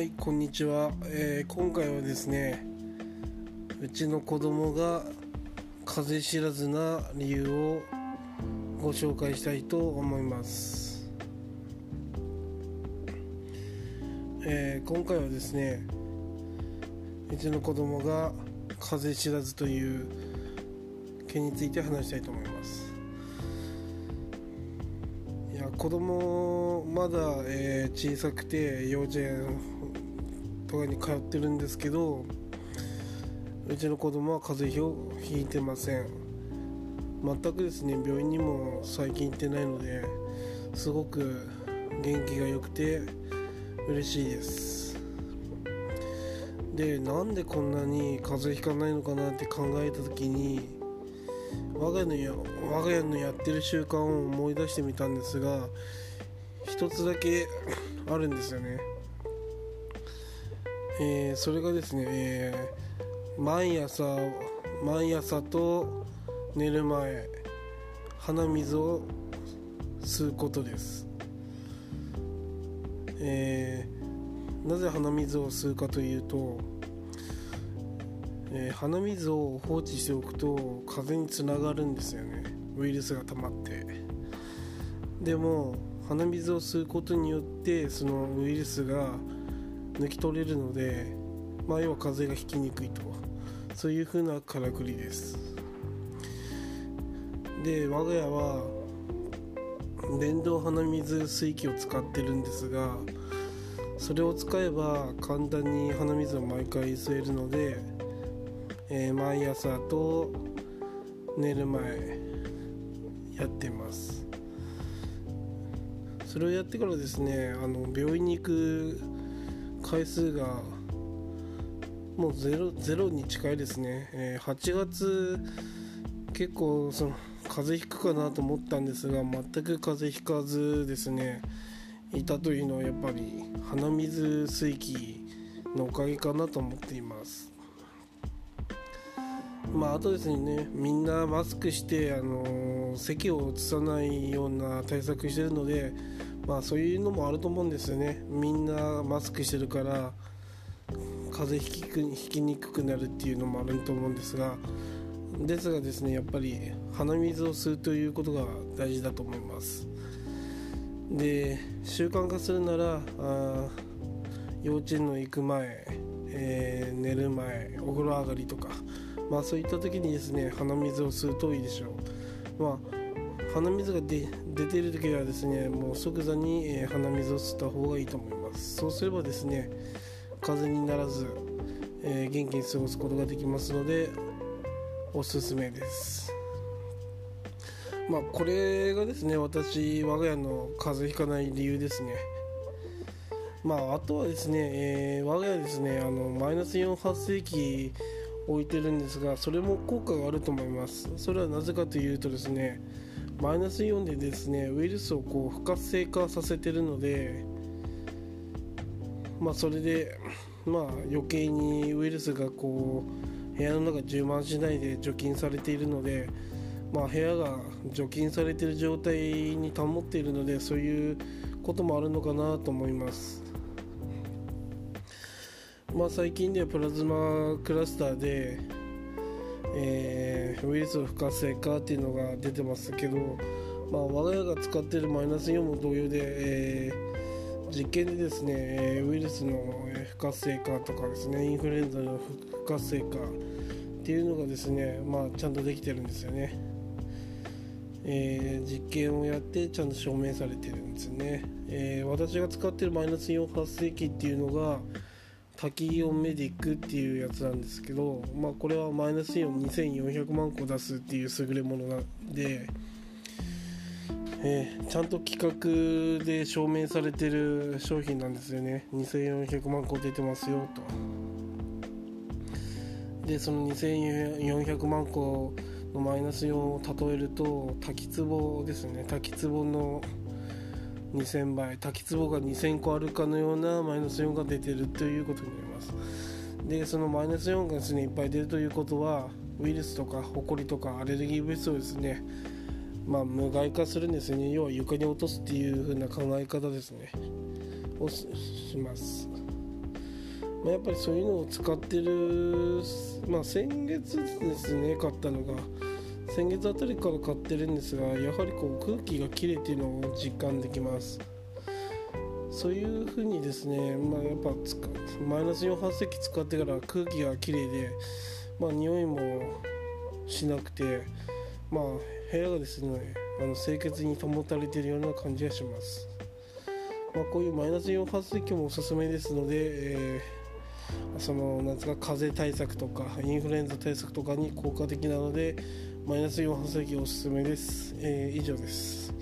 はいこんにちは、えー今回はですねうちの子供が風邪知らずな理由をご紹介したいと思います、えー今回はですねうちの子供が風邪知らずという件について話したいと思います。子供まだ、えー小さくて幼稚園とかに通ってるんですけどうちの子供は風邪をひいてません。全くですね病院にも最近行ってないのですごく元気が良くて嬉しいです。でなんでこんなに風邪ひかないのかなって考えた時に我が家のや我が家のやってる習慣を思い出してみたんですが一つだけあるんですよね、えーそれがですね、えー毎朝毎朝と寝る前鼻水を吸うことです、えーなぜ鼻水を吸うかというと、えー鼻水を放置しておくと風につながるんですよね。ウイルスが溜まって。でも鼻水を吸うことによってそのウイルスが抜き取れるので、まあ、要は風邪がひきにくいと。そういう風なからくりです。で我が家は電動鼻水吸い機を使ってるんですがそれを使えば簡単に鼻水を毎回吸えるので、えー毎朝と寝る前やってます。それをやってからですねあの病院に行く回数がもうゼロゼロに近いですね、えー8月結構その風邪ひくかなと思ったんですが全く風邪ひかずですね。いたというのはやっぱり鼻水吸い機のおかげかなと思っています。まああとですねみんなマスクして、あのー咳を移さないような対策してるのでまあそういうのもあると思うんですよね。みんなマスクしてるから風邪ひきくひきにくくなるっていうのもあると思うんですがですがですねやっぱり鼻水を吸うということが大事だと思います。で習慣化するならあ幼稚園の行く前、えー寝る前お風呂上がりとかまあそういった時にですね鼻水を吸うといいでしょう。まあ鼻水が出てる時はですねもう即座に、え鼻水を吸った方がいいと思います。そうすればですね風邪にならず、えー元気に過ごすことができますのでおすすめです。まあこれがですね私我が家の風邪ひかない理由ですね。まああとはですね、えー我が家ですねあのマイナス4発生器置いてるんですがそれも効果があると思います。それはなぜかというとですねマイナスイオンでですねウイルスをこう不活性化させてるのでまあそれでまあ余計にウイルスがこう部屋の中充満しないで除菌されているのでまあ部屋が除菌されている状態に保っているのでそういうこともあるのかなと思います。まあ最近ではプラズマクラスターでえーウイルスの不活性化っていうのが出てますけど、まあ、我が家が使っているマイナスイオンも同様で、えー実験でですねウイルスの不活性化とかですねインフルエンザの不活性化っていうのがですね、まあ、ちゃんとできてるんですよね、えー実験をやってちゃんと証明されてるんですよね、え私が使ってるマイナスイオン発生器っていうのがタキイオンメディックっていうやつなんですけど、まあ、これはマイナスイオン2400万個出すっていう優れものなんで、えーちゃんと規格で証明されてる商品なんですよね。2400万個出てますよと。でその2400万個のマイナスイオンを例えると滝壺ですね。滝壺の2000倍滝壺が2000個あるかのようなマイナスイオンが出てるということになります。でそのマイナスイオンがですねいっぱい出るということはウイルスとかホコリとかアレルギー物質をですねまあ無害化するんですね。要は床に落とすっていう風な考え方ですね。をしします。まあ、やっぱりそういうのを使ってる、まあ、先月ですね買ったのが先月あたりから買ってるんですがやはりこう空気がきれいっていうのを実感できます。そういうふうにですね、まあ、やっぱマイナス4発石使ってから空気がきれいで、まあ、匂いもしなくて、まあ、部屋がですねあの清潔に保たれているような感じがします、まあ、こういうマイナス4発石もおすすめですので、えー、そのなんですか風邪対策とかインフルエンザ対策とかに効果的なのでマイナス4発石おすすめです、えー、以上です。